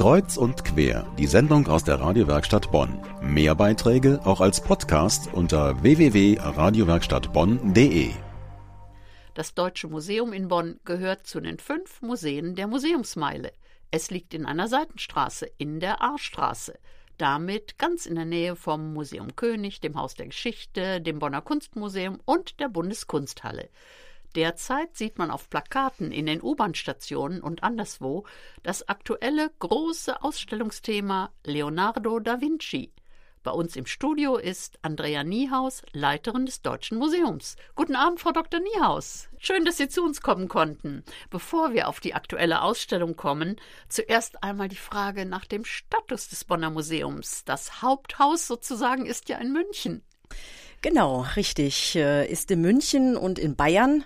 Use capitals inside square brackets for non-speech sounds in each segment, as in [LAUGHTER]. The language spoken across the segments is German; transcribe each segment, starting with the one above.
Kreuz und quer, die Sendung aus der Radiowerkstatt Bonn. Mehr Beiträge auch als Podcast unter www.radiowerkstattbonn.de. Das Deutsche Museum in Bonn gehört zu den fünf Museen der Museumsmeile. Es liegt in einer Seitenstraße in der Aarstraße. Damit ganz in der Nähe vom Museum König, dem Haus der Geschichte, dem Bonner Kunstmuseum und der Bundeskunsthalle. Derzeit sieht man auf Plakaten in den U-Bahn-Stationen und anderswo das aktuelle große Ausstellungsthema Leonardo da Vinci. Bei uns im Studio ist Andrea Niehaus, Leiterin des Deutschen Museums. Guten Abend, Frau Dr. Niehaus. Schön, dass Sie zu uns kommen konnten. Bevor wir auf die aktuelle Ausstellung kommen, zuerst einmal die Frage nach dem Status des Bonner Museums. Das Haupthaus sozusagen ist ja in München. Genau, richtig. Äh, ist in München und in Bayern.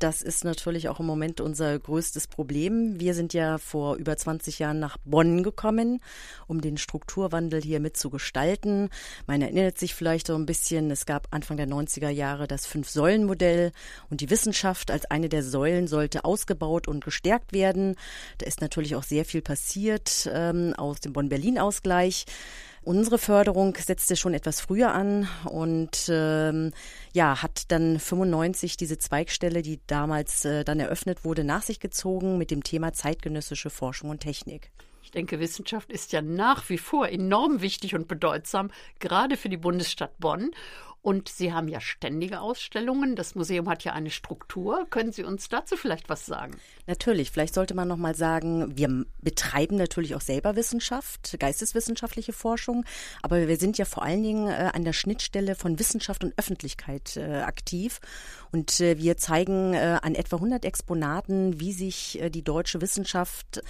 Das ist natürlich auch im Moment unser größtes Problem. Wir sind ja vor über 20 Jahren nach Bonn gekommen, um den Strukturwandel hier mitzugestalten. Man erinnert sich vielleicht so ein bisschen, es gab Anfang der 90er Jahre das Fünf-Säulen-Modell und die Wissenschaft als eine der Säulen sollte ausgebaut und gestärkt werden. Da ist natürlich auch sehr viel passiert ähm, aus dem Bonn-Berlin-Ausgleich. Unsere Förderung setzte schon etwas früher an und ähm, ja, hat dann 95 diese Zweigstelle, die damals äh, dann eröffnet wurde, nach sich gezogen mit dem Thema zeitgenössische Forschung und Technik. Ich denke, Wissenschaft ist ja nach wie vor enorm wichtig und bedeutsam, gerade für die Bundesstadt Bonn. Und Sie haben ja ständige Ausstellungen. Das Museum hat ja eine Struktur. Können Sie uns dazu vielleicht was sagen? Natürlich. Vielleicht sollte man noch mal sagen, wir betreiben natürlich auch selber Wissenschaft, geisteswissenschaftliche Forschung. Aber wir sind ja vor allen Dingen äh, an der Schnittstelle von Wissenschaft und Öffentlichkeit äh, aktiv. Und äh, wir zeigen an etwa 100 Exponaten, wie sich die deutsche Wissenschaft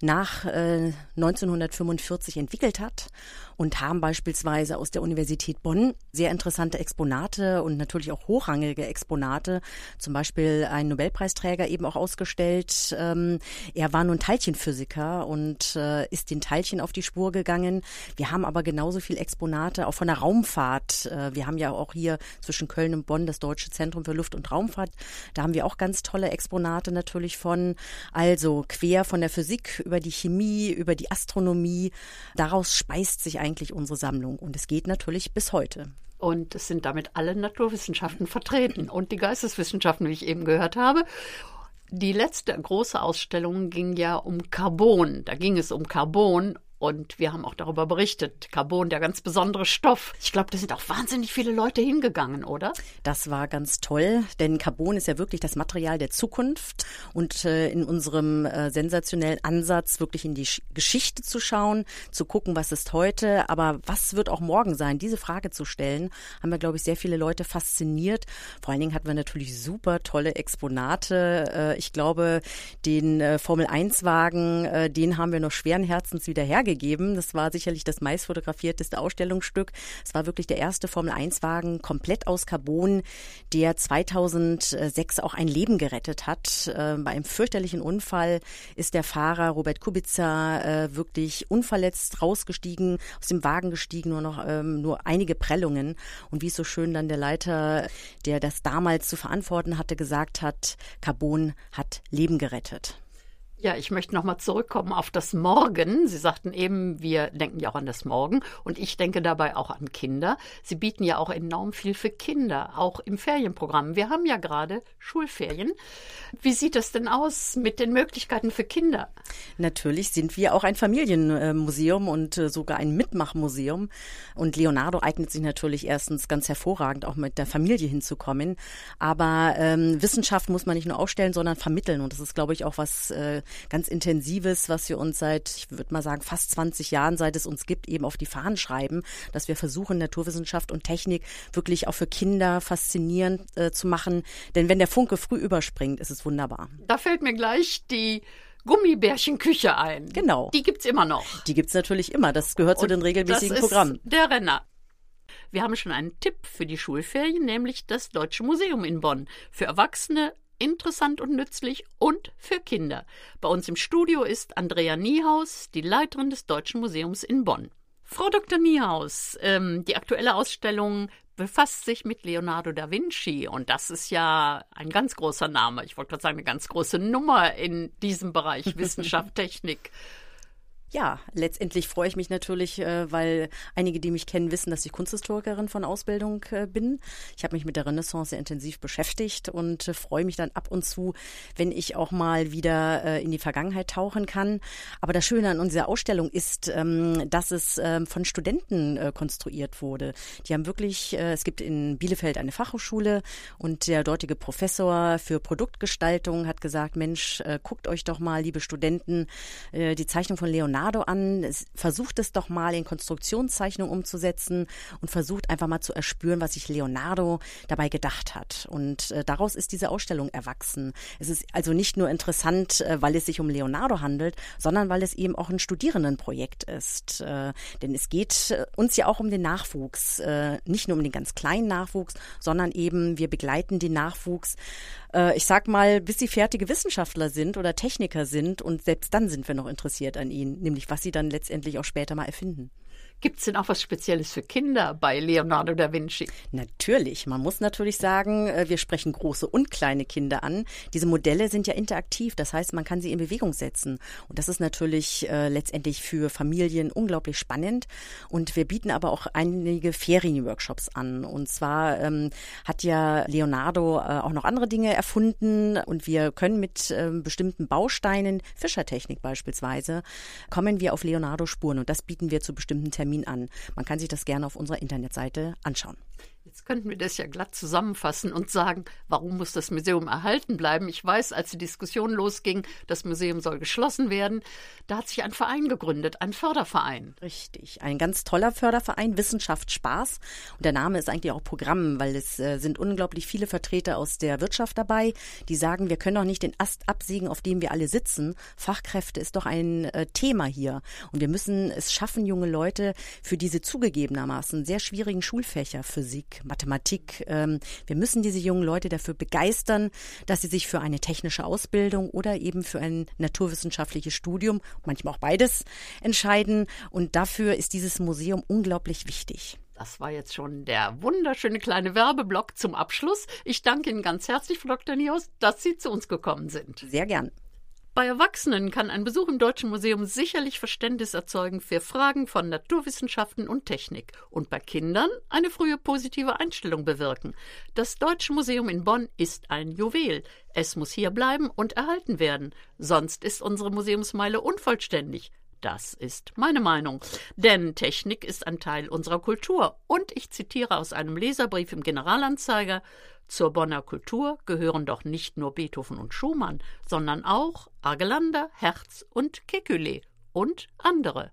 nach 1945 äh, entwickelt hat und haben beispielsweise aus der Universität Bonn sehr interessante Exponate und natürlich auch hochrangige Exponate, zum Beispiel ein Nobelpreisträger eben auch ausgestellt. Ähm, er war nun Teilchenphysiker und äh, ist den Teilchen auf die Spur gegangen. Wir haben aber genauso viel Exponate auch von der Raumfahrt. Äh, wir haben ja auch hier zwischen Köln und Bonn das Deutsche Zentrum für Luft- und Raumfahrt. Da haben wir auch ganz tolle Exponate natürlich von. Also quer von der Physik über die Chemie, über die Astronomie. Daraus speist sich eigentlich unsere Sammlung und es geht natürlich bis heute. Und es sind damit alle Naturwissenschaften vertreten und die Geisteswissenschaften, wie ich eben gehört habe. Die letzte große Ausstellung ging ja um Carbon. Da ging es um Carbon und wir haben auch darüber berichtet. Carbon, der ganz besondere Stoff. Ich glaube, da sind auch wahnsinnig viele Leute hingegangen, oder? Das war ganz toll, denn Carbon ist ja wirklich das Material der Zukunft. Und äh, in unserem äh, sensationellen Ansatz, wirklich in die Sch Geschichte zu schauen, zu gucken, was ist heute, aber was wird auch morgen sein, diese Frage zu stellen, haben wir, glaube ich, sehr viele Leute fasziniert. Vor allen Dingen hatten wir natürlich super tolle Exponate. Äh, ich glaube, den äh, Formel-1-Wagen, äh, den haben wir noch schweren Herzens wieder hergegeben gegeben. Das war sicherlich das meistfotografierteste Ausstellungsstück. Es war wirklich der erste Formel-1-Wagen komplett aus Carbon, der 2006 auch ein Leben gerettet hat. Äh, bei einem fürchterlichen Unfall ist der Fahrer Robert Kubica äh, wirklich unverletzt rausgestiegen, aus dem Wagen gestiegen, nur noch ähm, nur einige Prellungen. Und wie es so schön dann der Leiter, der das damals zu verantworten hatte, gesagt hat, Carbon hat Leben gerettet. Ja, ich möchte nochmal zurückkommen auf das Morgen. Sie sagten eben, wir denken ja auch an das Morgen und ich denke dabei auch an Kinder. Sie bieten ja auch enorm viel für Kinder, auch im Ferienprogramm. Wir haben ja gerade Schulferien. Wie sieht das denn aus mit den Möglichkeiten für Kinder? Natürlich sind wir auch ein Familienmuseum und äh, sogar ein Mitmachmuseum. Und Leonardo eignet sich natürlich erstens ganz hervorragend, auch mit der Familie hinzukommen. Aber ähm, Wissenschaft muss man nicht nur aufstellen, sondern vermitteln. Und das ist, glaube ich, auch was äh, ganz Intensives, was wir uns seit, ich würde mal sagen, fast 20 Jahren, seit es uns gibt, eben auf die Fahnen schreiben, dass wir versuchen, Naturwissenschaft und Technik wirklich auch für Kinder faszinierend äh, zu machen. Denn wenn der Funke früh überspringt, ist es wunderbar. Da fällt mir gleich die Gummibärchenküche ein. Genau. Die gibt's immer noch. Die gibt's natürlich immer. Das gehört und zu den regelmäßigen Programmen. Der Renner. Wir haben schon einen Tipp für die Schulferien, nämlich das Deutsche Museum in Bonn. Für Erwachsene interessant und nützlich und für Kinder. Bei uns im Studio ist Andrea Niehaus, die Leiterin des Deutschen Museums in Bonn. Frau Dr. Niehaus, ähm, die aktuelle Ausstellung befasst sich mit Leonardo da Vinci und das ist ja ein ganz großer Name. Ich wollte gerade sagen, eine ganz große Nummer in diesem Bereich [LAUGHS] Wissenschaft, Technik. Ja, letztendlich freue ich mich natürlich, äh, weil einige, die mich kennen, wissen, dass ich Kunsthistorikerin von Ausbildung äh, bin. Ich habe mich mit der Renaissance sehr intensiv beschäftigt und äh, freue mich dann ab und zu, wenn ich auch mal wieder in die Vergangenheit tauchen kann. Aber das Schöne an unserer Ausstellung ist, ähm, dass es ähm, von Studenten konstruiert wurde. Die haben wirklich, es gibt in Bielefeld eine Fachhochschule und der dortige Professor für Produktgestaltung hat gesagt, Mensch, guckt euch doch mal, liebe Studenten, die Zeichnung von Leonardo Leonardo an, versucht es doch mal in Konstruktionszeichnung umzusetzen und versucht einfach mal zu erspüren, was sich Leonardo dabei gedacht hat. Und äh, daraus ist diese Ausstellung erwachsen. Es ist also nicht nur interessant, äh, weil es sich um Leonardo handelt, sondern weil es eben auch ein Studierendenprojekt ist. Äh, denn es geht äh, uns ja auch um den Nachwuchs, äh, nicht nur um den ganz kleinen Nachwuchs, sondern eben wir begleiten den Nachwuchs äh, ich sag mal, bis sie fertige Wissenschaftler sind oder Techniker sind und selbst dann sind wir noch interessiert an ihnen, nämlich was sie dann letztendlich auch später mal erfinden. Gibt es denn auch was Spezielles für Kinder bei Leonardo da Vinci? Natürlich. Man muss natürlich sagen, äh, wir sprechen große und kleine Kinder an. Diese Modelle sind ja interaktiv. Das heißt, man kann sie in Bewegung setzen. Und das ist natürlich äh, letztendlich für Familien unglaublich spannend. Und wir bieten aber auch einige Ferienworkshops an. Und zwar ähm, hat ja Leonardo äh, auch noch andere Dinge erfunden. Und wir können mit äh, bestimmten Bausteinen, Fischertechnik beispielsweise, kommen wir auf Leonardo-Spuren. Und das bieten wir zu bestimmten Terminen Termin an. Man kann sich das gerne auf unserer Internetseite anschauen. Jetzt könnten wir das ja glatt zusammenfassen und sagen, warum muss das Museum erhalten bleiben? Ich weiß, als die Diskussion losging, das Museum soll geschlossen werden, da hat sich ein Verein gegründet, ein Förderverein. Richtig, ein ganz toller Förderverein, Wissenschaft Spaß. Und der Name ist eigentlich auch Programm, weil es äh, sind unglaublich viele Vertreter aus der Wirtschaft dabei, die sagen, wir können doch nicht den Ast absägen, auf dem wir alle sitzen. Fachkräfte ist doch ein äh, Thema hier. Und wir müssen es schaffen, junge Leute für diese zugegebenermaßen sehr schwierigen Schulfächer, Physik, Mathematik. Ähm, wir müssen diese jungen Leute dafür begeistern, dass sie sich für eine technische Ausbildung oder eben für ein naturwissenschaftliches Studium, manchmal auch beides, entscheiden. Und dafür ist dieses Museum unglaublich wichtig. Das war jetzt schon der wunderschöne kleine Werbeblock zum Abschluss. Ich danke Ihnen ganz herzlich, Frau Dr. Nios, dass Sie zu uns gekommen sind. Sehr gern. Bei Erwachsenen kann ein Besuch im Deutschen Museum sicherlich Verständnis erzeugen für Fragen von Naturwissenschaften und Technik und bei Kindern eine frühe positive Einstellung bewirken. Das Deutsche Museum in Bonn ist ein Juwel. Es muss hier bleiben und erhalten werden. Sonst ist unsere Museumsmeile unvollständig. Das ist meine Meinung. Denn Technik ist ein Teil unserer Kultur. Und ich zitiere aus einem Leserbrief im Generalanzeiger zur Bonner Kultur gehören doch nicht nur Beethoven und Schumann, sondern auch Argelander, Herz und Kekulé und andere.